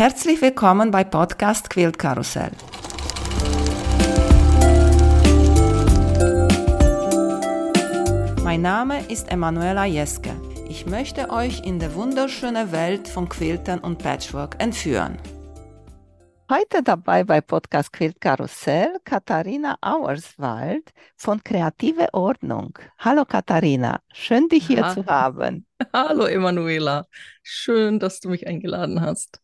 Herzlich willkommen bei Podcast Quilt Karussell. Mein Name ist Emanuela Jeske. Ich möchte euch in die wunderschöne Welt von Quiltern und Patchwork entführen. Heute dabei bei Podcast Quilt Karussell Katharina Auerswald von Kreative Ordnung. Hallo Katharina, schön dich hier ha. zu haben. Hallo Emanuela, schön, dass du mich eingeladen hast.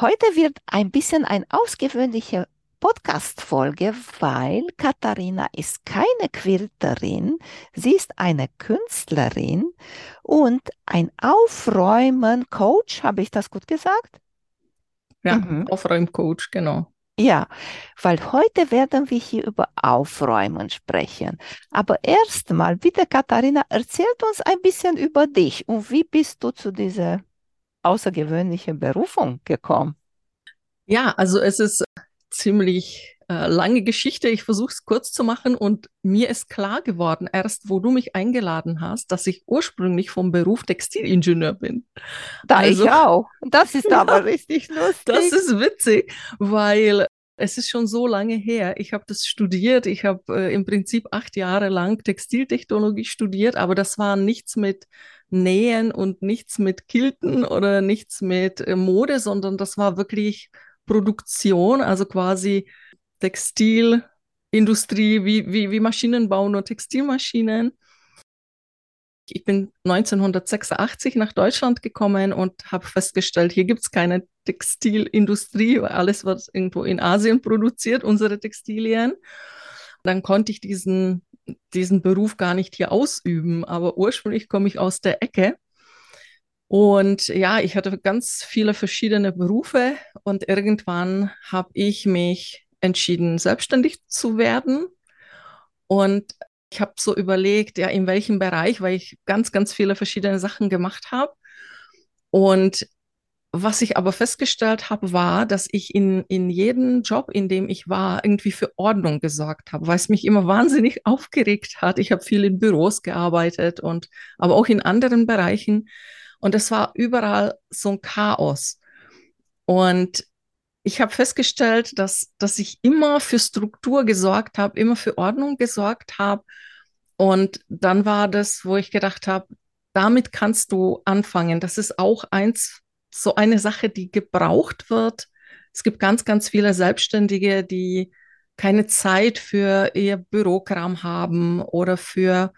Heute wird ein bisschen eine ausgewöhnliche Podcast-Folge, weil Katharina ist keine Quilterin, sie ist eine Künstlerin und ein Aufräumen-Coach, habe ich das gut gesagt? Ja, mhm. Aufräumcoach, genau. Ja, weil heute werden wir hier über Aufräumen sprechen. Aber erstmal, bitte Katharina, erzählt uns ein bisschen über dich und wie bist du zu dieser außergewöhnlichen Berufung gekommen? Ja, also es ist ziemlich äh, lange Geschichte. Ich versuche es kurz zu machen und mir ist klar geworden, erst wo du mich eingeladen hast, dass ich ursprünglich vom Beruf Textilingenieur bin. Da also, ich auch. Das ist aber richtig lustig. Das ist witzig, weil es ist schon so lange her. Ich habe das studiert. Ich habe äh, im Prinzip acht Jahre lang Textiltechnologie studiert, aber das war nichts mit Nähen und nichts mit Kilten oder nichts mit äh, Mode, sondern das war wirklich Produktion, also quasi Textilindustrie, wie, wie, wie Maschinenbau, nur Textilmaschinen. Ich bin 1986 nach Deutschland gekommen und habe festgestellt, hier gibt es keine Textilindustrie, weil alles wird irgendwo in Asien produziert, unsere Textilien. Dann konnte ich diesen, diesen Beruf gar nicht hier ausüben, aber ursprünglich komme ich aus der Ecke und ja, ich hatte ganz viele verschiedene Berufe und irgendwann habe ich mich entschieden, selbstständig zu werden. Und ich habe so überlegt, ja, in welchem Bereich, weil ich ganz, ganz viele verschiedene Sachen gemacht habe. Und was ich aber festgestellt habe, war, dass ich in, in jedem Job, in dem ich war, irgendwie für Ordnung gesorgt habe, weil es mich immer wahnsinnig aufgeregt hat. Ich habe viel in Büros gearbeitet und aber auch in anderen Bereichen. Und es war überall so ein Chaos. Und ich habe festgestellt, dass, dass ich immer für Struktur gesorgt habe, immer für Ordnung gesorgt habe. Und dann war das, wo ich gedacht habe, damit kannst du anfangen. Das ist auch eins, so eine Sache, die gebraucht wird. Es gibt ganz, ganz viele Selbstständige, die keine Zeit für ihr Bürokram haben oder für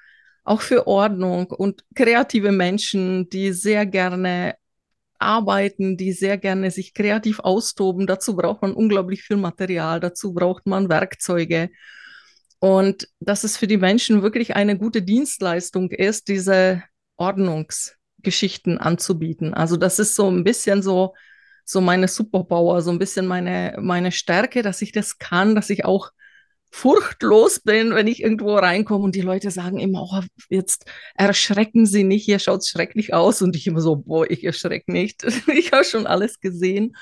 auch für Ordnung und kreative Menschen, die sehr gerne arbeiten, die sehr gerne sich kreativ austoben. Dazu braucht man unglaublich viel Material, dazu braucht man Werkzeuge. Und dass es für die Menschen wirklich eine gute Dienstleistung ist, diese Ordnungsgeschichten anzubieten. Also das ist so ein bisschen so, so meine Superpower, so ein bisschen meine, meine Stärke, dass ich das kann, dass ich auch furchtlos bin, wenn ich irgendwo reinkomme und die Leute sagen immer, oh, jetzt erschrecken Sie nicht, hier schaut es schrecklich aus und ich immer so, boah, ich erschrecke nicht. ich habe schon alles gesehen.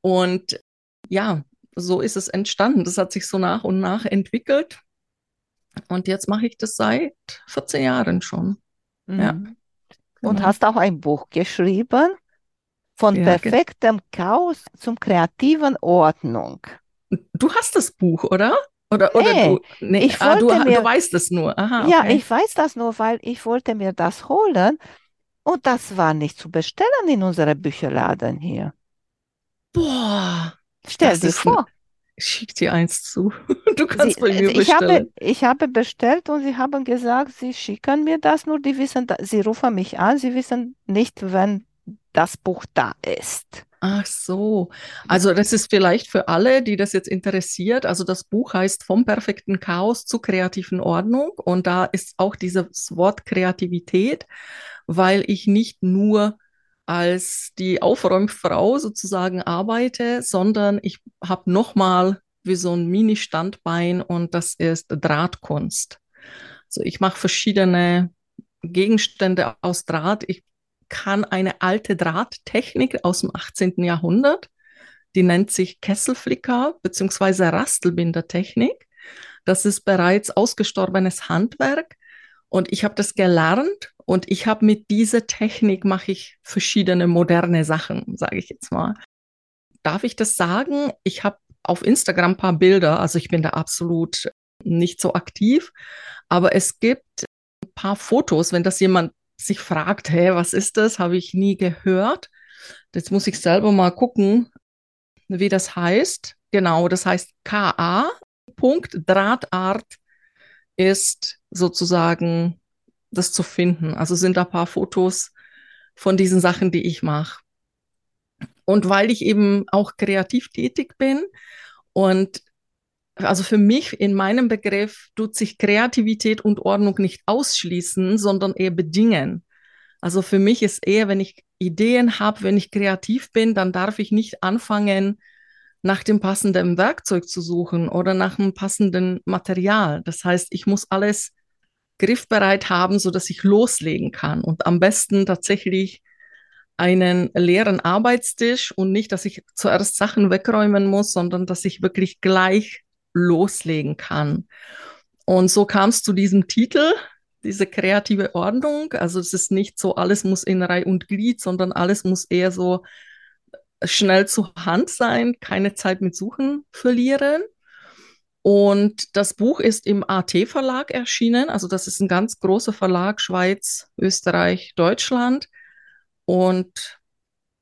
Und ja, so ist es entstanden. Das hat sich so nach und nach entwickelt. Und jetzt mache ich das seit 14 Jahren schon. Mhm. Ja. Und genau. hast auch ein Buch geschrieben, von ja, perfektem Chaos zum kreativen Ordnung. Du hast das Buch, oder? Oder, oder nee, du, nee, ich ah, du, mir, du weißt es nur. Aha, okay. Ja, ich weiß das nur, weil ich wollte mir das holen und das war nicht zu bestellen in unserer Bücherladen hier. Boah. Stell dir vor. Ich schicke dir eins zu. Du kannst sie, bei mir ich bestellen. Habe, ich habe bestellt und sie haben gesagt, sie schicken mir das, nur die wissen, sie rufen mich an, sie wissen nicht, wenn das Buch da ist. Ach so. Also das ist vielleicht für alle, die das jetzt interessiert. Also das Buch heißt Vom perfekten Chaos zur kreativen Ordnung. Und da ist auch dieses Wort Kreativität, weil ich nicht nur als die Aufräumfrau sozusagen arbeite, sondern ich habe nochmal wie so ein Mini-Standbein und das ist Drahtkunst. Also ich mache verschiedene Gegenstände aus Draht. Ich kann eine alte Drahttechnik aus dem 18. Jahrhundert, die nennt sich Kesselflicker bzw. Rastelbindertechnik. Das ist bereits ausgestorbenes Handwerk und ich habe das gelernt und ich habe mit dieser Technik mache ich verschiedene moderne Sachen, sage ich jetzt mal. darf ich das sagen? Ich habe auf Instagram ein paar Bilder, also ich bin da absolut nicht so aktiv, aber es gibt ein paar Fotos, wenn das jemand sich fragt, hey, was ist das? Habe ich nie gehört. Jetzt muss ich selber mal gucken, wie das heißt. Genau, das heißt KA. Punkt Drahtart ist sozusagen das zu finden. Also sind da ein paar Fotos von diesen Sachen, die ich mache. Und weil ich eben auch kreativ tätig bin und also für mich in meinem Begriff tut sich Kreativität und Ordnung nicht ausschließen, sondern eher bedingen. Also für mich ist eher, wenn ich Ideen habe, wenn ich kreativ bin, dann darf ich nicht anfangen, nach dem passenden Werkzeug zu suchen oder nach einem passenden Material. Das heißt, ich muss alles griffbereit haben, so dass ich loslegen kann und am besten tatsächlich einen leeren Arbeitstisch und nicht, dass ich zuerst Sachen wegräumen muss, sondern dass ich wirklich gleich loslegen kann. Und so kam es zu diesem Titel, diese kreative Ordnung. Also es ist nicht so, alles muss in Reihe und Glied, sondern alles muss eher so schnell zur Hand sein, keine Zeit mit Suchen verlieren. Und das Buch ist im AT-Verlag erschienen. Also das ist ein ganz großer Verlag, Schweiz, Österreich, Deutschland. Und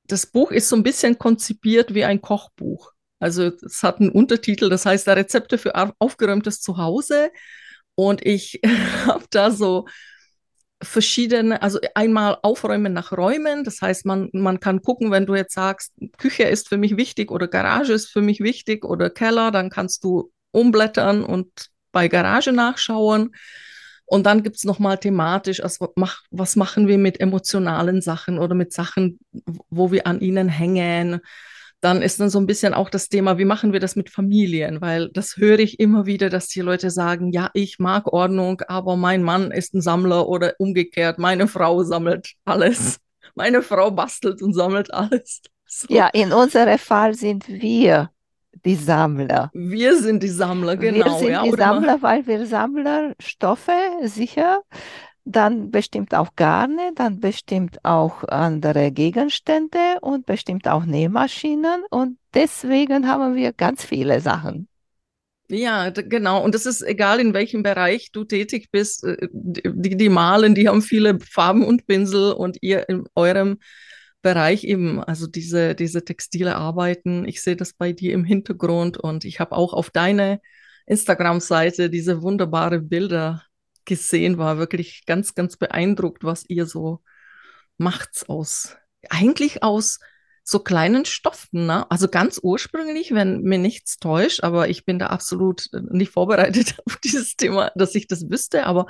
das Buch ist so ein bisschen konzipiert wie ein Kochbuch. Also es hat einen Untertitel, das heißt Rezepte für aufgeräumtes Zuhause. Und ich habe da so verschiedene, also einmal aufräumen nach Räumen. Das heißt, man, man kann gucken, wenn du jetzt sagst, Küche ist für mich wichtig oder Garage ist für mich wichtig oder Keller, dann kannst du umblättern und bei Garage nachschauen. Und dann gibt es nochmal thematisch, also mach, was machen wir mit emotionalen Sachen oder mit Sachen, wo wir an ihnen hängen dann ist dann so ein bisschen auch das Thema, wie machen wir das mit Familien? Weil das höre ich immer wieder, dass die Leute sagen, ja, ich mag Ordnung, aber mein Mann ist ein Sammler oder umgekehrt, meine Frau sammelt alles. Meine Frau bastelt und sammelt alles. So. Ja, in unserem Fall sind wir die Sammler. Wir sind die Sammler, genau. Wir sind ja, die Sammler, weil wir Sammler Stoffe sicher dann bestimmt auch Garne, dann bestimmt auch andere Gegenstände und bestimmt auch Nähmaschinen und deswegen haben wir ganz viele Sachen. Ja, genau. Und das ist egal, in welchem Bereich du tätig bist. Äh, die, die malen, die haben viele Farben und Pinsel und ihr in eurem Bereich eben, also diese, diese textile Arbeiten. Ich sehe das bei dir im Hintergrund und ich habe auch auf deine Instagram-Seite diese wunderbare Bilder gesehen, war wirklich ganz, ganz beeindruckt, was ihr so macht aus, eigentlich aus so kleinen Stoffen. Ne? Also ganz ursprünglich, wenn mir nichts täuscht, aber ich bin da absolut nicht vorbereitet auf dieses Thema, dass ich das wüsste. Aber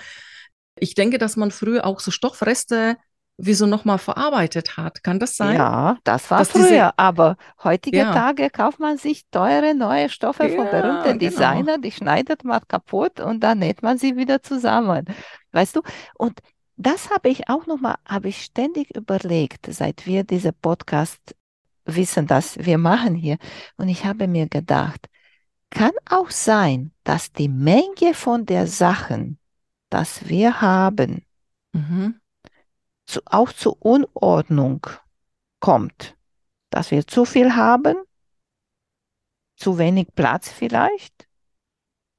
ich denke, dass man früher auch so Stoffreste wie so nochmal verarbeitet hat. Kann das sein? Ja, das war früher, diese... aber heutige ja. Tage kauft man sich teure neue Stoffe ja, von berühmten genau. Designern, die schneidet man kaputt und dann näht man sie wieder zusammen. Weißt du? Und das habe ich auch nochmal, habe ich ständig überlegt, seit wir diese Podcast wissen, dass wir machen hier. Und ich habe mir gedacht, kann auch sein, dass die Menge von der Sachen, das wir haben, mhm zu, auch zu Unordnung kommt. Dass wir zu viel haben, zu wenig Platz vielleicht.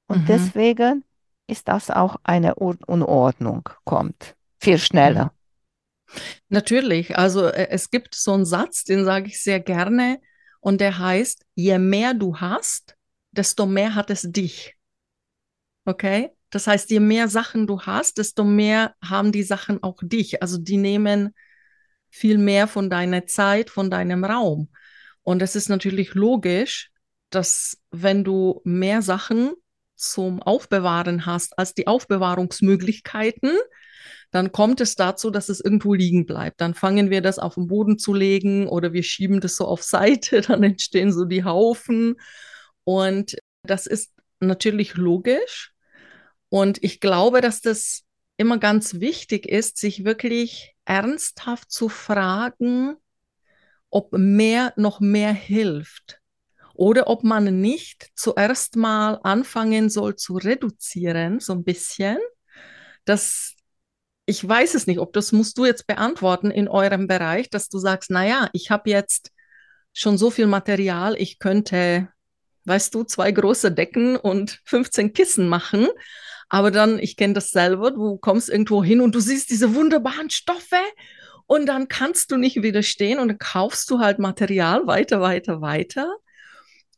Und mhm. deswegen ist das auch eine Unordnung kommt. Viel schneller. Mhm. Natürlich. Also äh, es gibt so einen Satz, den sage ich sehr gerne. Und der heißt, je mehr du hast, desto mehr hat es dich. Okay? Das heißt, je mehr Sachen du hast, desto mehr haben die Sachen auch dich. Also die nehmen viel mehr von deiner Zeit, von deinem Raum. Und es ist natürlich logisch, dass wenn du mehr Sachen zum Aufbewahren hast als die Aufbewahrungsmöglichkeiten, dann kommt es dazu, dass es irgendwo liegen bleibt. Dann fangen wir das auf den Boden zu legen oder wir schieben das so auf Seite, dann entstehen so die Haufen. Und das ist natürlich logisch, und ich glaube, dass das immer ganz wichtig ist, sich wirklich ernsthaft zu fragen, ob mehr noch mehr hilft oder ob man nicht zuerst mal anfangen soll zu reduzieren, so ein bisschen. Das, ich weiß es nicht, ob das musst du jetzt beantworten in eurem Bereich, dass du sagst, naja, ich habe jetzt schon so viel Material, ich könnte, weißt du, zwei große Decken und 15 Kissen machen. Aber dann, ich kenne das selber, du kommst irgendwo hin und du siehst diese wunderbaren Stoffe und dann kannst du nicht widerstehen und dann kaufst du halt Material weiter, weiter, weiter.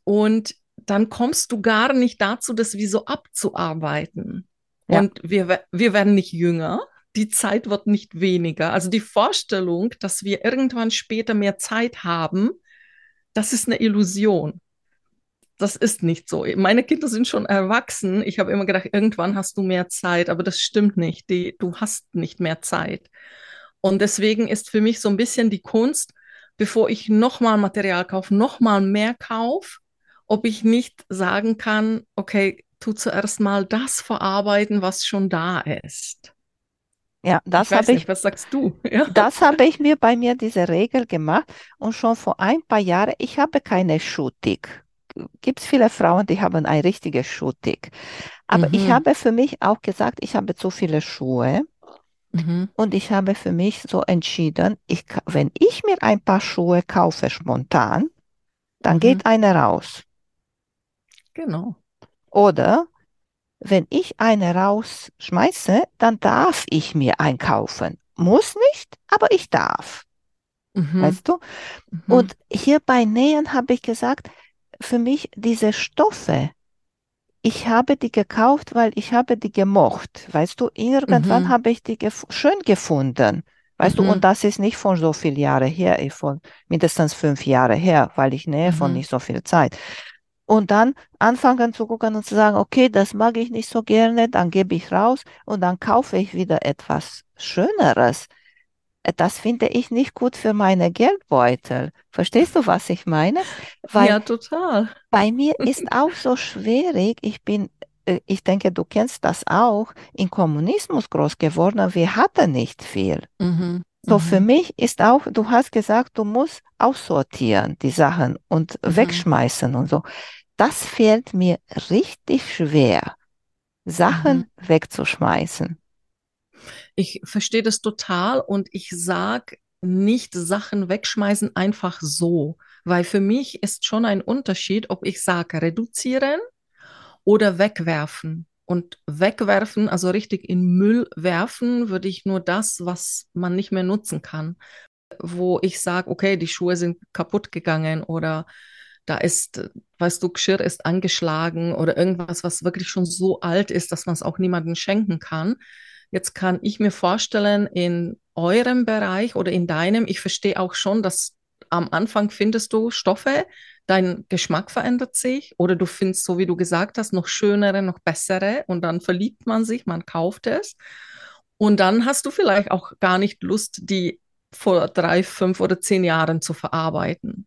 Und dann kommst du gar nicht dazu, das wie so abzuarbeiten. Ja. Und wir, wir werden nicht jünger, die Zeit wird nicht weniger. Also die Vorstellung, dass wir irgendwann später mehr Zeit haben, das ist eine Illusion. Das ist nicht so. Meine Kinder sind schon erwachsen. Ich habe immer gedacht, irgendwann hast du mehr Zeit, aber das stimmt nicht. Die, du hast nicht mehr Zeit. Und deswegen ist für mich so ein bisschen die Kunst, bevor ich nochmal Material kaufe, nochmal mehr kaufe, ob ich nicht sagen kann, okay, tu zuerst mal das verarbeiten, was schon da ist. Ja, das habe ich. Was sagst du? Ja. Das habe ich mir bei mir diese Regel gemacht und schon vor ein paar Jahren. Ich habe keine Schuhtick. Gibt es viele Frauen, die haben ein richtiges Schuhtick. Aber mhm. ich habe für mich auch gesagt, ich habe zu viele Schuhe. Mhm. Und ich habe für mich so entschieden, ich, wenn ich mir ein paar Schuhe kaufe spontan, dann mhm. geht eine raus. Genau. Oder wenn ich eine rausschmeiße, dann darf ich mir einkaufen. Muss nicht, aber ich darf. Mhm. Weißt du? Mhm. Und hier bei Nähen habe ich gesagt, für mich diese Stoffe, ich habe die gekauft, weil ich habe die gemocht. Weißt du, irgendwann mhm. habe ich die gef schön gefunden. Weißt du, und mhm. das ist nicht von so viel Jahre her, von mindestens fünf Jahre her, weil ich nähe von mhm. nicht so viel Zeit und dann anfangen zu gucken und zu sagen, okay, das mag ich nicht so gerne, dann gebe ich raus und dann kaufe ich wieder etwas Schöneres. Das finde ich nicht gut für meine Geldbeutel. Verstehst du, was ich meine? Weil ja, total. Bei mir ist auch so schwierig, ich bin äh, ich denke, du kennst das auch, in Kommunismus groß geworden, wir hatten nicht viel. Mhm. So, mhm. für mich ist auch, du hast gesagt, du musst aussortieren, die Sachen und mhm. wegschmeißen und so das fällt mir richtig schwer, Sachen mhm. wegzuschmeißen. Ich verstehe das total und ich sage nicht Sachen wegschmeißen einfach so, weil für mich ist schon ein Unterschied, ob ich sage reduzieren oder wegwerfen. Und wegwerfen, also richtig in Müll werfen, würde ich nur das, was man nicht mehr nutzen kann. Wo ich sage, okay, die Schuhe sind kaputt gegangen oder da ist, weißt du, Geschirr ist angeschlagen oder irgendwas, was wirklich schon so alt ist, dass man es auch niemandem schenken kann. Jetzt kann ich mir vorstellen, in eurem Bereich oder in deinem, ich verstehe auch schon, dass am Anfang findest du Stoffe, dein Geschmack verändert sich oder du findest, so wie du gesagt hast, noch schönere, noch bessere und dann verliebt man sich, man kauft es. Und dann hast du vielleicht auch gar nicht Lust, die vor drei, fünf oder zehn Jahren zu verarbeiten.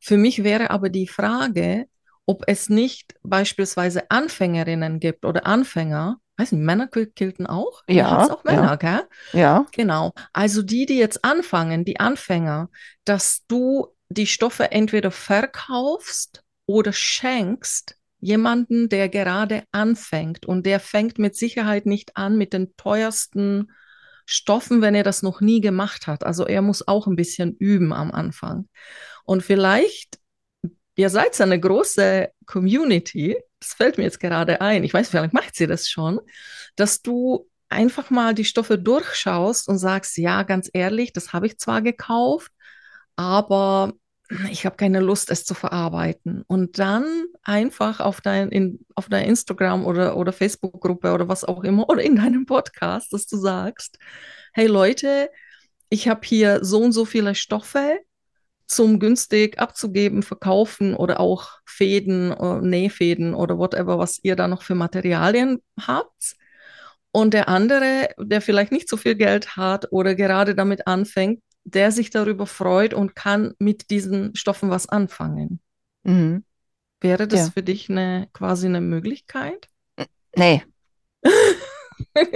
Für mich wäre aber die Frage, ob es nicht beispielsweise Anfängerinnen gibt oder Anfänger, weiß nicht, Männer kilten auch? Ja. auch Männer, ja. gell? Ja. Genau. Also die, die jetzt anfangen, die Anfänger, dass du die Stoffe entweder verkaufst oder schenkst jemanden, der gerade anfängt. Und der fängt mit Sicherheit nicht an mit den teuersten Stoffen, wenn er das noch nie gemacht hat. Also er muss auch ein bisschen üben am Anfang. Und vielleicht, ihr seid eine große Community, das fällt mir jetzt gerade ein, ich weiß, vielleicht macht sie das schon, dass du einfach mal die Stoffe durchschaust und sagst, ja, ganz ehrlich, das habe ich zwar gekauft, aber ich habe keine Lust, es zu verarbeiten. Und dann einfach auf dein, in, auf deiner Instagram oder, oder Facebook-Gruppe oder was auch immer oder in deinem Podcast, dass du sagst, hey Leute, ich habe hier so und so viele Stoffe, zum günstig abzugeben, verkaufen oder auch Fäden, äh, Nähfäden oder whatever, was ihr da noch für Materialien habt. Und der andere, der vielleicht nicht so viel Geld hat oder gerade damit anfängt, der sich darüber freut und kann mit diesen Stoffen was anfangen. Mhm. Wäre das ja. für dich eine quasi eine Möglichkeit? Nee.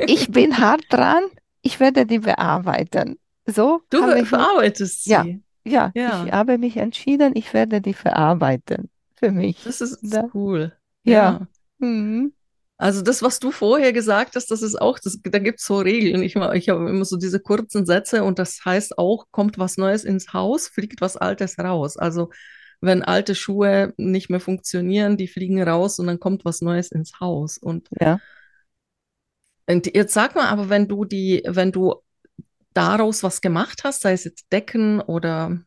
ich bin hart dran. Ich werde die bearbeiten. So du verarbeitest sie. Ja, ja, ja, ich habe mich entschieden, ich werde die verarbeiten. Für mich. Das ist da. cool. Ja. ja. Mhm. Also das, was du vorher gesagt hast, das ist auch, das, da gibt es so Regeln. Ich, ich habe immer so diese kurzen Sätze und das heißt auch, kommt was Neues ins Haus, fliegt was Altes raus. Also wenn alte Schuhe nicht mehr funktionieren, die fliegen raus und dann kommt was Neues ins Haus. Und, Ja. und jetzt sag mal, aber wenn du die, wenn du daraus was gemacht hast, sei es jetzt Decken oder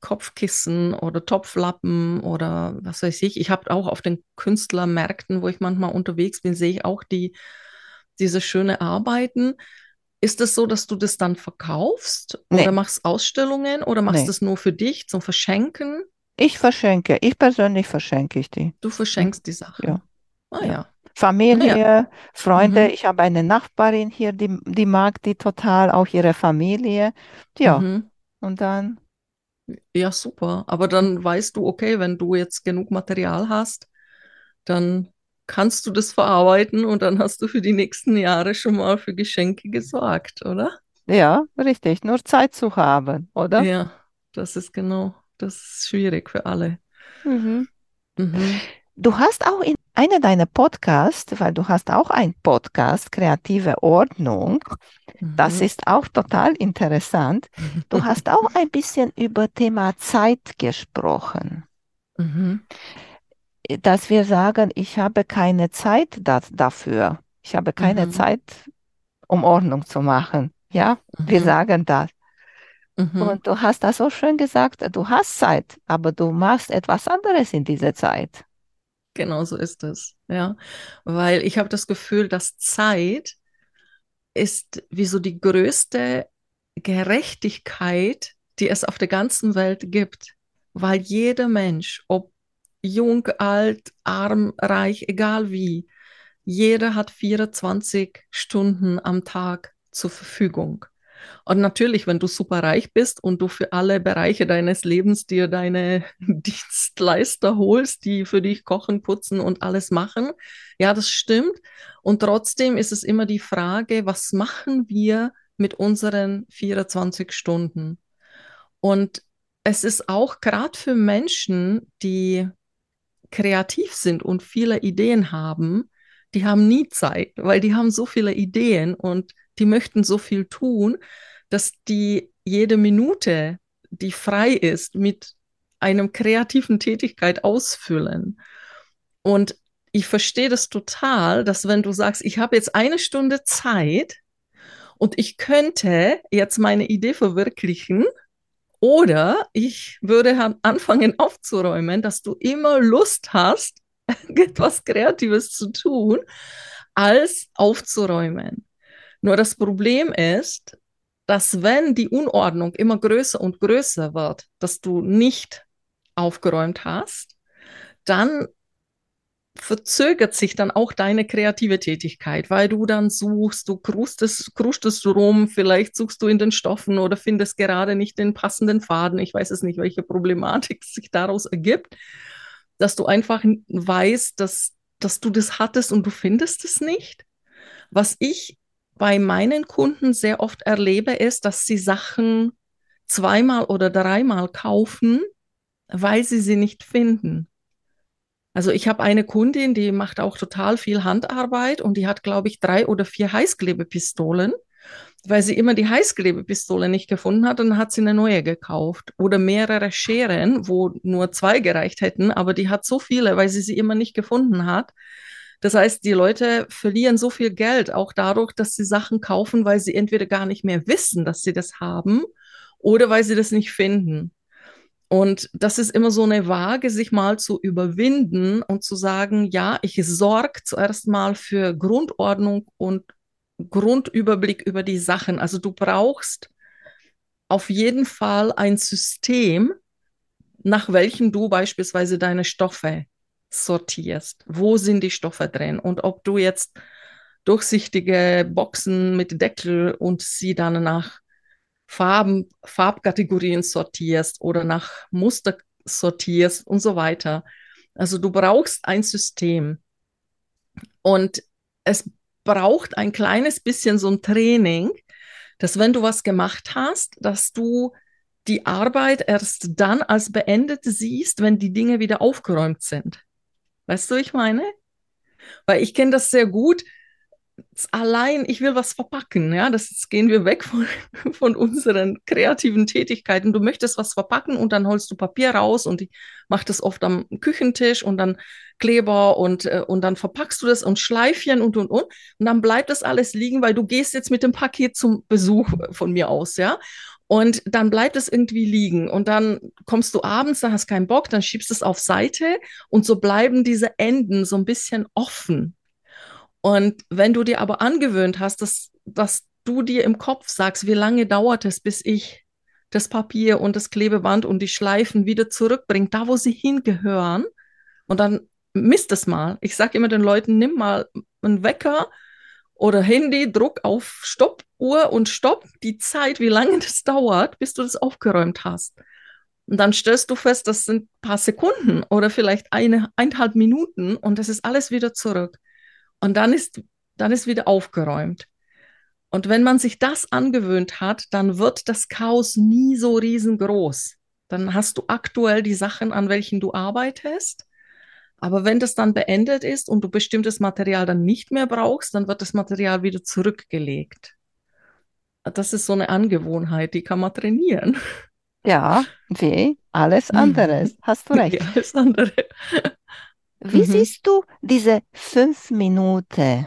Kopfkissen oder Topflappen oder was weiß ich. Ich habe auch auf den Künstlermärkten, wo ich manchmal unterwegs bin, sehe ich auch die, diese schöne Arbeiten. Ist es so, dass du das dann verkaufst Nee. oder machst Ausstellungen oder machst Nee. das nur für dich zum Verschenken? Ich verschenke, ich persönlich verschenke ich die. Du verschenkst die Sachen. Ja. Ah Ja. ja. Familie, Freunde. Mhm. Ich habe eine Nachbarin hier, die, die mag die total, auch ihre Familie. Ja, Mhm. und dann, Ja, super. Aber dann weißt du, okay, wenn du jetzt genug Material hast, dann kannst du das verarbeiten und dann hast du für die nächsten Jahre schon mal für Geschenke gesorgt, oder? ja, richtig, nur Zeit zu haben, oder? Ja, das ist genau, das ist schwierig für alle. Mhm. Mhm. Du hast auch in einer deiner Podcasts, weil du hast auch einen Podcast, Kreative Ordnung, das Mhm. ist auch total interessant. Du hast auch ein bisschen über Thema Zeit gesprochen, Mhm. dass wir sagen, ich habe keine Zeit da, dafür. Ich habe keine Mhm. Zeit, um Ordnung zu machen. Ja, wir Mhm. sagen das. Mhm. Und du hast das so schön gesagt, du hast Zeit, aber du machst etwas anderes in dieser Zeit. Genau so ist es, ja. Weil ich habe das Gefühl, dass Zeit ist wie so die größte Gerechtigkeit, die es auf der ganzen Welt gibt. Weil jeder Mensch, ob jung, alt, arm, reich, egal wie, jeder hat 24 Stunden am Tag zur Verfügung. Und natürlich, wenn du super reich bist und du für alle Bereiche deines Lebens dir deine Dienstleister holst, die für dich kochen, putzen und alles machen, ja, das stimmt. Und trotzdem ist es immer die Frage, was machen wir mit unseren 24 Stunden? Und es ist auch gerade für Menschen, die kreativ sind und viele Ideen haben, die haben nie Zeit, weil die haben so viele Ideen und die möchten so viel tun, dass die jede Minute, die frei ist, mit einem kreativen Tätigkeit ausfüllen. Und ich verstehe das total, dass wenn du sagst, ich habe jetzt eine Stunde Zeit und ich könnte jetzt meine Idee verwirklichen, oder ich würde anfangen aufzuräumen, dass du immer Lust hast, etwas Kreatives zu tun, als aufzuräumen. Nur das Problem ist, dass wenn die Unordnung immer größer und größer wird, dass du nicht aufgeräumt hast, dann verzögert sich dann auch deine kreative Tätigkeit, weil du dann suchst, du krustest, krustest rum, vielleicht suchst du in den Stoffen oder findest gerade nicht den passenden Faden. Ich weiß es nicht, welche Problematik sich daraus ergibt, dass du einfach weißt, dass, dass du das hattest und du findest es nicht. Was ich bei meinen Kunden sehr oft erlebe, ist, dass sie Sachen zweimal oder dreimal kaufen, weil sie sie nicht finden. Also ich habe eine Kundin, die macht auch total viel Handarbeit und die hat, glaube ich, drei oder vier Heißklebepistolen. Weil sie immer die Heißklebepistole nicht gefunden hat, dann hat sie eine neue gekauft. Oder mehrere Scheren, wo nur zwei gereicht hätten, aber die hat so viele, weil sie sie immer nicht gefunden hat. Das heißt, die Leute verlieren so viel Geld auch dadurch, dass sie Sachen kaufen, weil sie entweder gar nicht mehr wissen, dass sie das haben oder weil sie das nicht finden. Und das ist immer so eine Waage, sich mal zu überwinden und zu sagen, ja, ich sorge zuerst mal für Grundordnung und Grundüberblick über die Sachen. Also du brauchst auf jeden Fall ein System, nach welchem du beispielsweise deine Stoffe sortierst. Wo sind die Stoffe drin? Und ob du jetzt durchsichtige Boxen mit Deckel und sie dann nach Farben, Farbkategorien sortierst oder nach Muster sortierst und so weiter. Also du brauchst ein System. Und es braucht ein kleines bisschen so ein Training, dass wenn du was gemacht hast, dass du die Arbeit erst dann als beendet siehst, wenn die Dinge wieder aufgeräumt sind. Weißt du, ich meine? Weil ich kenne das sehr gut. Allein, ich will was verpacken, ja, das jetzt gehen wir weg von, von unseren kreativen Tätigkeiten. Du möchtest was verpacken und dann holst du Papier raus und ich mache das oft am Küchentisch und dann Kleber und, äh, und dann verpackst du das und Schleifchen und und und und dann bleibt das alles liegen, weil du gehst jetzt mit dem Paket zum Besuch von mir aus, ja. Und dann bleibt es irgendwie liegen. Und dann kommst du abends, da hast keinen Bock, dann schiebst es auf Seite und so bleiben diese Enden so ein bisschen offen. Und wenn du dir aber angewöhnt hast, dass, dass du dir im Kopf sagst, wie lange dauert es, bis ich das Papier und das Klebeband und die Schleifen wieder zurückbringe, da wo sie hingehören, und dann misst es mal. Ich sage immer den Leuten, nimm mal einen Wecker oder Handy, Druck auf Stoppuhr und stopp die Zeit, wie lange das dauert, bis du das aufgeräumt hast. Und dann stellst du fest, das sind ein paar Sekunden oder vielleicht eine, eineinhalb Minuten und das ist alles wieder zurück. Und dann ist, dann ist wieder aufgeräumt. Und wenn man sich das angewöhnt hat, dann wird das Chaos nie so riesengroß. Dann hast du aktuell die Sachen, an welchen du arbeitest aber wenn das dann beendet ist und du bestimmtes Material dann nicht mehr brauchst, dann wird das Material wieder zurückgelegt. Das ist so eine Angewohnheit, die kann man trainieren. Ja, wie alles mhm. andere. Hast du recht. Wie alles andere. Wie mhm. siehst du diese fünf Minuten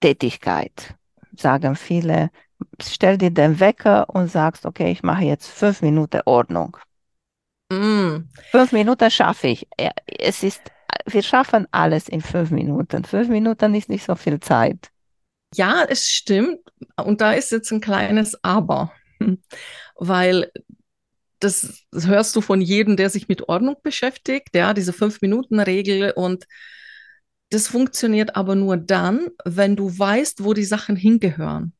Tätigkeit? Sagen viele, stell dir den Wecker und sagst, okay, ich mache jetzt fünf Minuten Ordnung. Mm. Fünf Minuten schaffe ich. Es ist, wir schaffen alles in fünf Minuten. Fünf Minuten ist nicht so viel Zeit. Ja, es stimmt. Und da ist jetzt ein kleines Aber. Weil das, das hörst du von jedem, der sich mit Ordnung beschäftigt, ja, diese Fünf-Minuten-Regel. Und das funktioniert aber nur dann, wenn du weißt, wo die Sachen hingehören.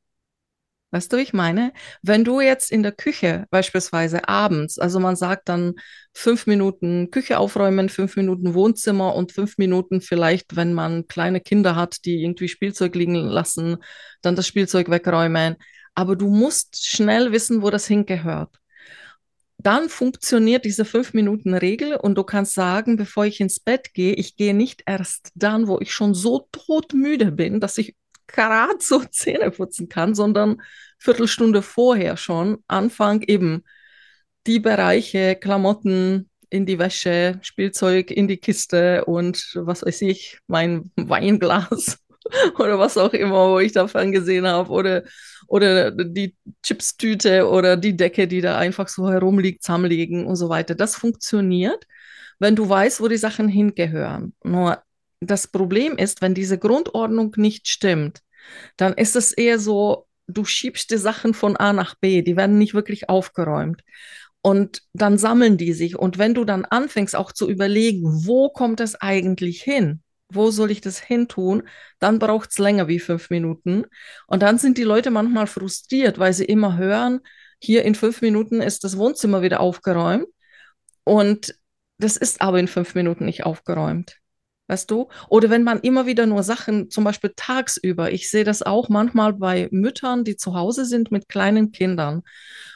Weißt du, wie ich meine? Wenn du jetzt in der Küche beispielsweise abends, also man sagt dann fünf Minuten Küche aufräumen, fünf Minuten Wohnzimmer und fünf Minuten vielleicht, wenn man kleine Kinder hat, die irgendwie Spielzeug liegen lassen, dann das Spielzeug wegräumen. Aber du musst schnell wissen, wo das hingehört. Dann funktioniert diese fünf Minuten Regel und du kannst sagen, bevor ich ins Bett gehe, ich gehe nicht erst dann, wo ich schon so todmüde bin, dass ich so Zähne putzen kann, sondern Viertelstunde vorher schon anfangen, eben die Bereiche, Klamotten in die Wäsche, Spielzeug in die Kiste und was weiß ich, mein Weinglas oder was auch immer, wo ich da gesehen habe oder, oder die Chipstüte oder die Decke, die da einfach so herumliegt, zusammenlegen und so weiter. Das funktioniert, wenn du weißt, wo die Sachen hingehören. Nur das Problem ist, wenn diese Grundordnung nicht stimmt, dann ist es eher so, du schiebst die Sachen von A nach B, die werden nicht wirklich aufgeräumt. Und dann sammeln die sich. Und wenn du dann anfängst auch zu überlegen, wo kommt es eigentlich hin? Wo soll ich das hin tun? Dann braucht es länger wie fünf Minuten. Und dann sind die Leute manchmal frustriert, weil sie immer hören, hier in fünf Minuten ist das Wohnzimmer wieder aufgeräumt. Und das ist aber in fünf Minuten nicht aufgeräumt. Weißt du? Oder wenn man immer wieder nur Sachen, zum Beispiel tagsüber, ich sehe das auch manchmal bei Müttern, die zu Hause sind mit kleinen Kindern.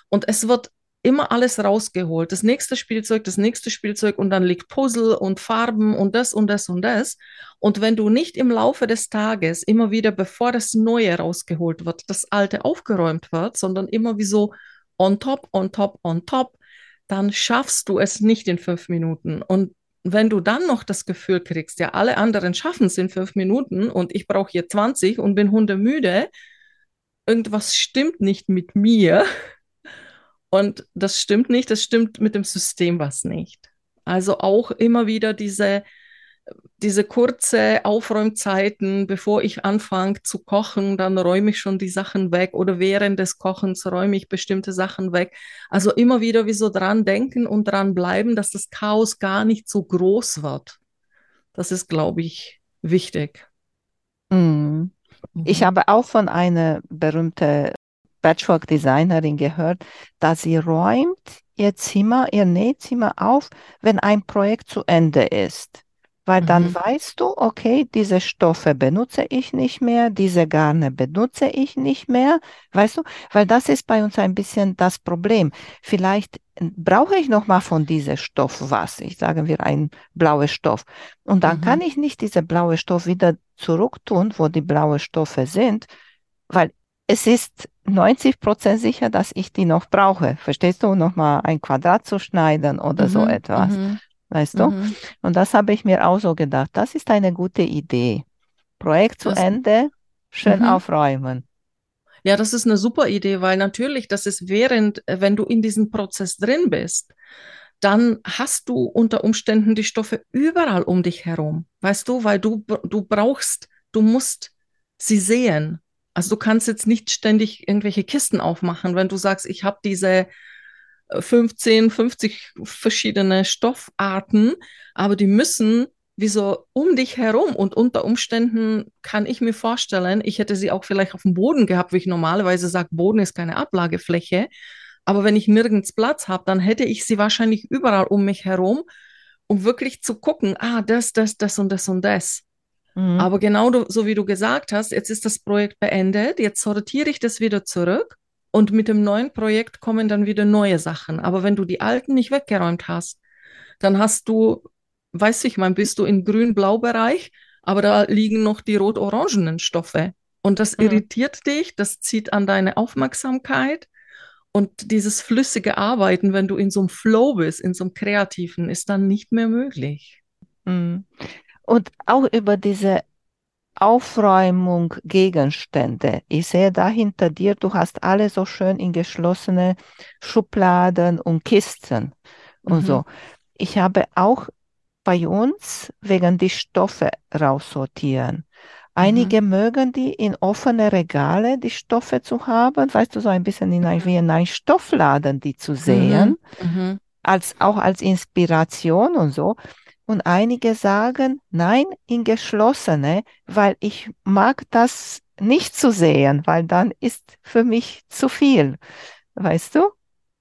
Und es wird immer alles rausgeholt. Das nächste Spielzeug, das nächste Spielzeug und dann liegt Puzzle und Farben und das und das und das. Und wenn du nicht im Laufe des Tages immer wieder, bevor das Neue rausgeholt wird, das Alte aufgeräumt wird, sondern immer wie so on top, on top, on top, dann schaffst du es nicht in fünf Minuten. Und wenn du dann noch das Gefühl kriegst, ja, alle anderen schaffen es in fünf Minuten und ich brauche hier 20 und bin hundemüde, irgendwas stimmt nicht mit mir. Und das stimmt nicht, das stimmt mit dem System was nicht. Also auch immer wieder diese diese kurze Aufräumzeiten, bevor ich anfange zu kochen, dann räume ich schon die Sachen weg oder während des Kochens räume ich bestimmte Sachen weg. Also immer wieder wie so dran denken und dran bleiben, dass das Chaos gar nicht so groß wird. Das ist, glaube ich, wichtig. Mm. Ich mhm. habe auch von einer berühmten Patchwork-Designerin gehört, dass sie räumt ihr Zimmer, ihr Nähzimmer auf, wenn ein Projekt zu Ende ist. Weil dann mhm. weißt du, okay, diese Stoffe benutze ich nicht mehr, diese Garne benutze ich nicht mehr, weißt du, weil das ist bei uns ein bisschen das Problem. Vielleicht brauche ich noch mal von diesem Stoff was, ich sage wir ein blauer Stoff und dann mhm. kann ich nicht diese blaue Stoff wieder zurücktun, wo die blauen Stoffe sind, weil es ist 90 Prozent sicher, dass ich die noch brauche. Verstehst du, noch mal ein Quadrat zu schneiden oder mhm. so etwas. Mhm weißt du? Mhm. Und das habe ich mir auch so gedacht. Das ist eine gute Idee. Projekt zu das, Ende, schön mhm. aufräumen. Ja, das ist eine super Idee, weil natürlich, das ist während, äh, wenn du in diesem Prozess drin bist, dann hast du unter Umständen die Stoffe überall um dich herum. Weißt du, weil du, du brauchst, du musst sie sehen. Also du kannst jetzt nicht ständig irgendwelche Kisten aufmachen, wenn du sagst, ich habe diese 15, 50 verschiedene Stoffarten, aber die müssen wie so um dich herum und unter Umständen kann ich mir vorstellen, ich hätte sie auch vielleicht auf dem Boden gehabt, wie ich normalerweise sage, Boden ist keine Ablagefläche, aber wenn ich nirgends Platz habe, dann hätte ich sie wahrscheinlich überall um mich herum, um wirklich zu gucken, ah, das, das, das und das und das. Mhm. Aber genau so wie du gesagt hast, jetzt ist das Projekt beendet, jetzt sortiere ich das wieder zurück und mit dem neuen Projekt kommen dann wieder neue Sachen. Aber wenn du die alten nicht weggeräumt hast, dann hast du, weiß ich mal, bist du im grün-blau-Bereich, aber da liegen noch die rot-orangenen Stoffe. Und das mhm. irritiert dich, das zieht an deine Aufmerksamkeit. Und dieses flüssige Arbeiten, wenn du in so einem Flow bist, in so einem kreativen, ist dann nicht mehr möglich. Mhm. Und auch über diese Aufräumung Gegenstände. Ich sehe da hinter dir, du hast alle so schön in geschlossene Schubladen und Kisten und mhm. so. Ich habe auch bei uns wegen die Stoffe raussortieren. Einige mhm. mögen die in offene Regale, die Stoffe zu haben, weißt du, so ein bisschen in ein, wie in einem Stoffladen, die zu sehen, mhm. mhm. als, auch als Inspiration und so. Und einige sagen, nein, in geschlossene, weil ich mag das nicht zu sehen, weil dann ist für mich zu viel. Weißt du?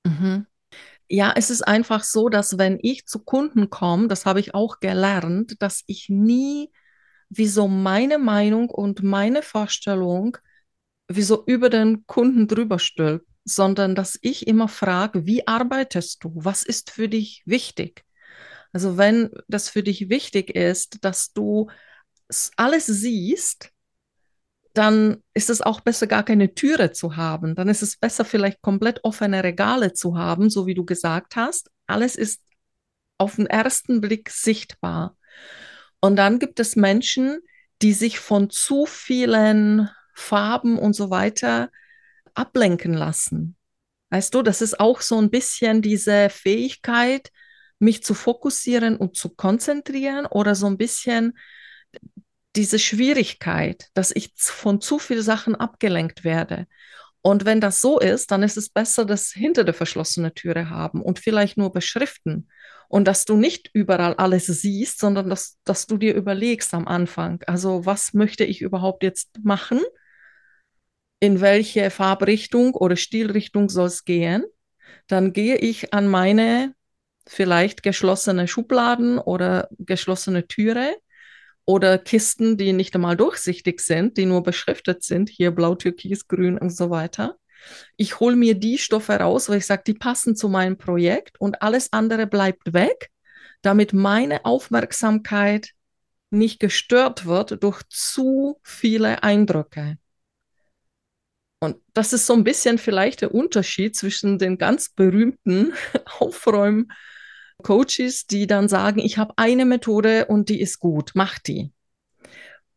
Mhm. Ja, es ist einfach so, dass wenn ich zu Kunden komme, das habe ich auch gelernt, dass ich nie wieso meine Meinung und meine Vorstellung wieso über den Kunden drüber stülp, sondern dass ich immer frage, wie arbeitest du? Was ist für dich wichtig? Also wenn das für dich wichtig ist, dass du alles siehst, dann ist es auch besser, gar keine Türe zu haben. Dann ist es besser, vielleicht komplett offene Regale zu haben, so wie du gesagt hast. Alles ist auf den ersten Blick sichtbar. Und dann gibt es Menschen, die sich von zu vielen Farben und so weiter ablenken lassen. Weißt du, das ist auch so ein bisschen diese Fähigkeit, mich zu fokussieren und zu konzentrieren oder so ein bisschen diese Schwierigkeit, dass ich von zu vielen Sachen abgelenkt werde. Und wenn das so ist, dann ist es besser, das hinter der verschlossenen Türe haben und vielleicht nur beschriften. Und dass du nicht überall alles siehst, sondern dass, dass du dir überlegst am Anfang, also was möchte ich überhaupt jetzt machen? In welche Farbrichtung oder Stilrichtung soll es gehen? Dann gehe ich an meine vielleicht geschlossene Schubladen oder geschlossene Türe oder Kisten, die nicht einmal durchsichtig sind, die nur beschriftet sind, hier blau, türkis, grün und so weiter. Ich hole mir die Stoffe raus, weil ich sage, die passen zu meinem Projekt und alles andere bleibt weg, damit meine Aufmerksamkeit nicht gestört wird durch zu viele Eindrücke. Und das ist so ein bisschen vielleicht der Unterschied zwischen den ganz berühmten Aufräumen Coaches, die dann sagen, ich habe eine Methode und die ist gut, mach die.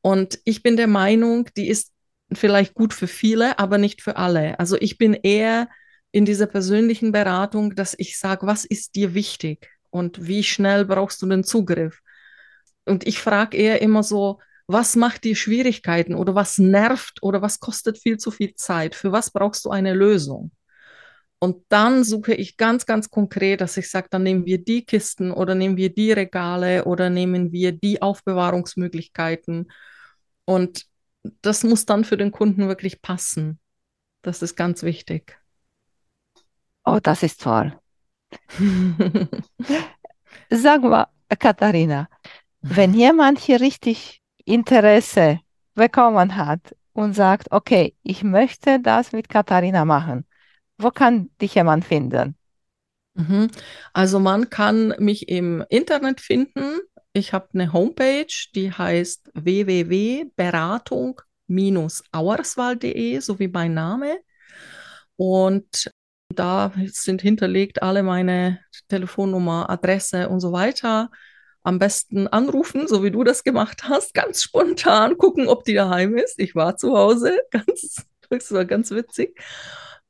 Und ich bin der Meinung, die ist vielleicht gut für viele, aber nicht für alle. Also ich bin eher in dieser persönlichen Beratung, dass ich sage, was ist dir wichtig und wie schnell brauchst du den Zugriff? Und ich frage eher immer so, was macht dir Schwierigkeiten oder was nervt oder was kostet viel zu viel Zeit? Für was brauchst du eine Lösung? Und dann suche ich ganz, ganz konkret, dass ich sage, dann nehmen wir die Kisten oder nehmen wir die Regale oder nehmen wir die Aufbewahrungsmöglichkeiten. Und das muss dann für den Kunden wirklich passen. Das ist ganz wichtig. Oh, das ist toll. Sag mal, Katharina, wenn jemand hier richtig Interesse bekommen hat und sagt, okay, ich möchte das mit Katharina machen, wo kann dich jemand finden? Mhm. Also man kann mich im Internet finden. Ich habe eine Homepage, die heißt www.beratung-auerswald.de, so wie mein Name. Und da sind hinterlegt alle meine Telefonnummer, Adresse und so weiter. Am besten anrufen, so wie du das gemacht hast, ganz spontan gucken, ob die daheim ist. Ich war zu Hause, ganz, das war ganz witzig.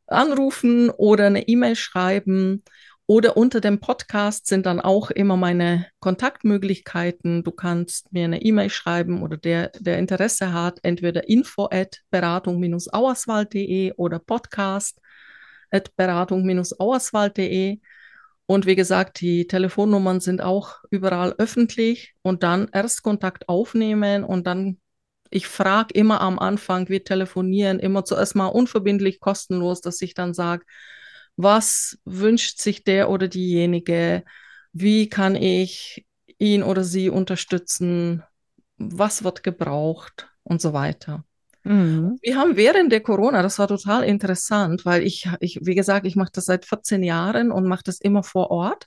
Anrufen oder eine E-Mail schreiben. Oder unter dem Podcast sind dann auch immer meine Kontaktmöglichkeiten. Du kannst mir eine E-Mail schreiben oder der, der Interesse hat, entweder info at beratung-auerswald.de oder podcast at beratung-auerswald.de. Und wie gesagt, die Telefonnummern sind auch überall öffentlich und dann Erstkontakt aufnehmen und dann, ich frage immer am Anfang, wir telefonieren immer zuerst mal unverbindlich, kostenlos, dass ich dann sage, was wünscht sich der oder diejenige, wie kann ich ihn oder sie unterstützen, was wird gebraucht und so weiter. Mhm. Wir haben während der Corona, das war total interessant, weil ich, ich wie gesagt, ich mache das seit 14 Jahren und mache das immer vor Ort.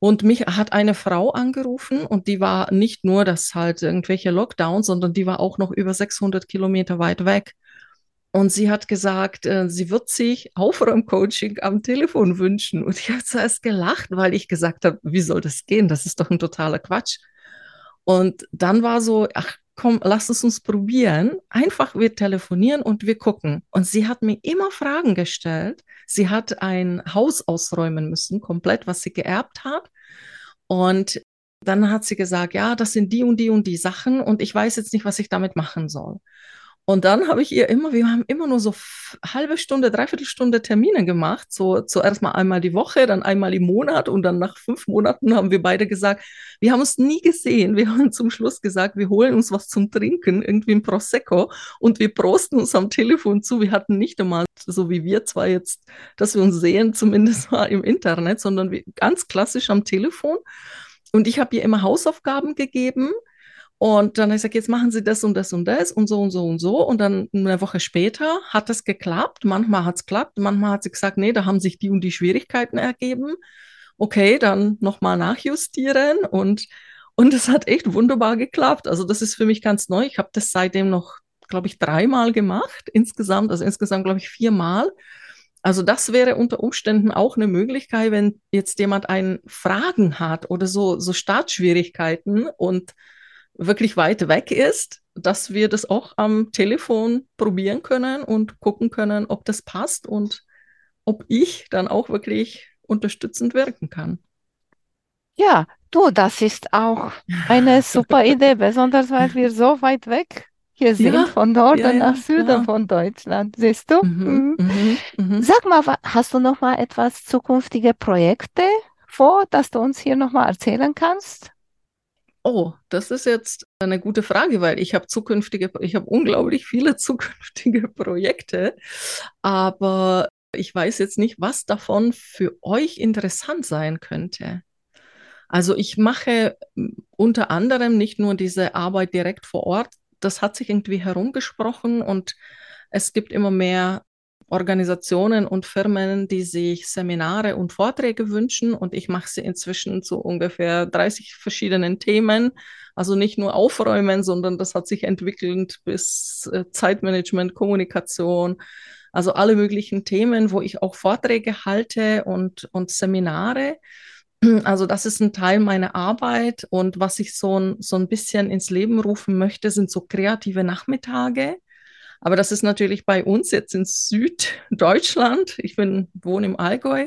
Und mich hat eine Frau angerufen und die war nicht nur das halt irgendwelche Lockdowns, sondern die war auch noch über 600 Kilometer weit weg. Und sie hat gesagt, äh, sie wird sich Aufräumcoaching am Telefon wünschen. Und ich habe zuerst gelacht, weil ich gesagt habe, wie soll das gehen? Das ist doch ein totaler Quatsch. Und dann war so, ach komm, lass es uns probieren. Einfach wir telefonieren und wir gucken. Und sie hat mir immer Fragen gestellt. Sie hat ein Haus ausräumen müssen, komplett, was sie geerbt hat. Und dann hat sie gesagt, ja, das sind die und die und die Sachen und ich weiß jetzt nicht, was ich damit machen soll. Und dann habe ich ihr immer, wir haben immer nur so halbe Stunde, dreiviertel Stunde Termine gemacht. So zuerst mal einmal die Woche, dann einmal im Monat und dann nach fünf Monaten haben wir beide gesagt, wir haben uns nie gesehen. Wir haben zum Schluss gesagt, wir holen uns was zum Trinken, irgendwie ein Prosecco und wir prosten uns am Telefon zu. Wir hatten nicht einmal, so wie wir zwar jetzt, dass wir uns sehen, zumindest mal im Internet, sondern wir, ganz klassisch am Telefon. Und ich habe ihr immer Hausaufgaben gegeben und dann habe ich gesagt, jetzt machen Sie das und das und das und so und so und so. Und dann eine Woche später hat es geklappt. Manchmal hat es geklappt, manchmal hat sie gesagt, nee, da haben sich die und die Schwierigkeiten ergeben. Okay, dann nochmal nachjustieren und und es hat echt wunderbar geklappt. Also das ist für mich ganz neu. Ich habe das seitdem noch, glaube ich, dreimal gemacht insgesamt, also insgesamt, glaube ich, viermal. Also das wäre unter Umständen auch eine Möglichkeit, wenn jetzt jemand einen Fragen hat oder so, so Startschwierigkeiten und wirklich weit weg ist, dass wir das auch am Telefon probieren können und gucken können, ob das passt und ob ich dann auch wirklich unterstützend wirken kann. Ja, du, das ist auch eine super Idee, besonders weil wir so weit weg hier sind, ja, von Norden ja, ja, nach Süden klar. von Deutschland. Siehst du? Mhm, mhm. Mhm, Sag mal, hast du noch mal etwas zukünftige Projekte vor, dass du uns hier noch mal erzählen kannst? Oh, das ist jetzt eine gute Frage, weil ich habe zukünftige, ich habe unglaublich viele zukünftige Projekte, aber ich weiß jetzt nicht, was davon für euch interessant sein könnte. Also ich mache unter anderem nicht nur diese Arbeit direkt vor Ort, das hat sich irgendwie herumgesprochen und es gibt immer mehr Organisationen und Firmen, die sich Seminare und Vorträge wünschen und ich mache sie inzwischen zu ungefähr 30 verschiedenen Themen. Also nicht nur aufräumen, sondern das hat sich entwickelt bis äh, Zeitmanagement, Kommunikation, also alle möglichen Themen, wo ich auch Vorträge halte und, und Seminare. Also das ist ein Teil meiner Arbeit und was ich so ein, so ein bisschen ins Leben rufen möchte, sind so kreative Nachmittage aber das ist natürlich bei uns jetzt in Süddeutschland, ich bin, wohne im Allgäu,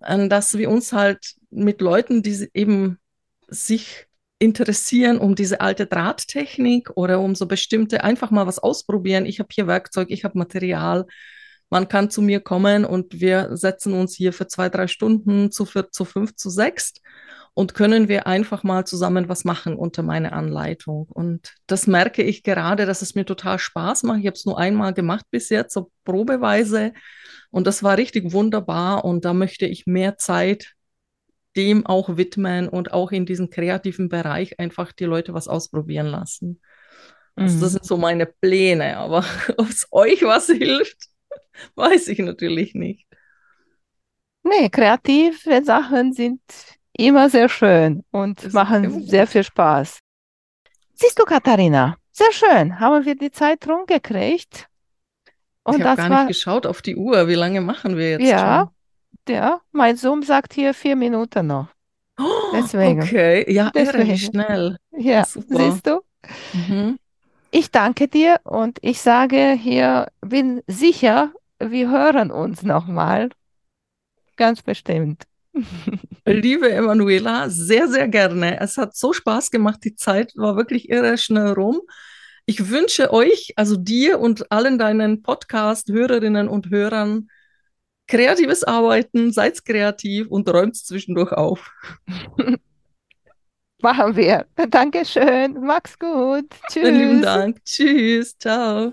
äh, dass wir uns halt mit Leuten, die eben sich interessieren um diese alte Drahttechnik oder um so bestimmte, einfach mal was ausprobieren. Ich habe hier Werkzeug, ich habe Material. Man kann zu mir kommen und wir setzen uns hier für zwei, drei Stunden zu vier, zu fünf, zu sechs und können wir einfach mal zusammen was machen unter meiner Anleitung. Und das merke ich gerade, dass es mir total Spaß macht. Ich habe es nur einmal gemacht bis jetzt, so probeweise. Und das war richtig wunderbar. Und da möchte ich mehr Zeit dem auch widmen und auch in diesem kreativen Bereich einfach die Leute was ausprobieren lassen. Also das mhm. sind so meine Pläne, aber ob es euch was hilft, weiß ich natürlich nicht. Nee, kreative Sachen sind immer sehr schön und das machen sehr viel Spaß. Siehst du, Katharina, sehr schön, haben wir die Zeit rumgekriegt. Und ich habe gar war... nicht geschaut auf die Uhr. Wie lange machen wir jetzt ja, schon? Ja, mein Zoom sagt hier vier Minuten noch. Deswegen. Okay, ja, Deswegen. schnell. Ja, Super. siehst du? Mhm. Ich danke dir und ich sage hier, bin sicher, wir hören uns nochmal. Ganz bestimmt. Liebe Emanuela, sehr, sehr gerne. Es hat so Spaß gemacht. Die Zeit war wirklich irre schnell rum. Ich wünsche euch, also dir und allen deinen Podcast-Hörerinnen und Hörern, kreatives Arbeiten, seid kreativ und räumt zwischendurch auf. Machen wir. Dankeschön. Mach's gut. Tschüss. Lieben Dank. Tschüss. Ciao.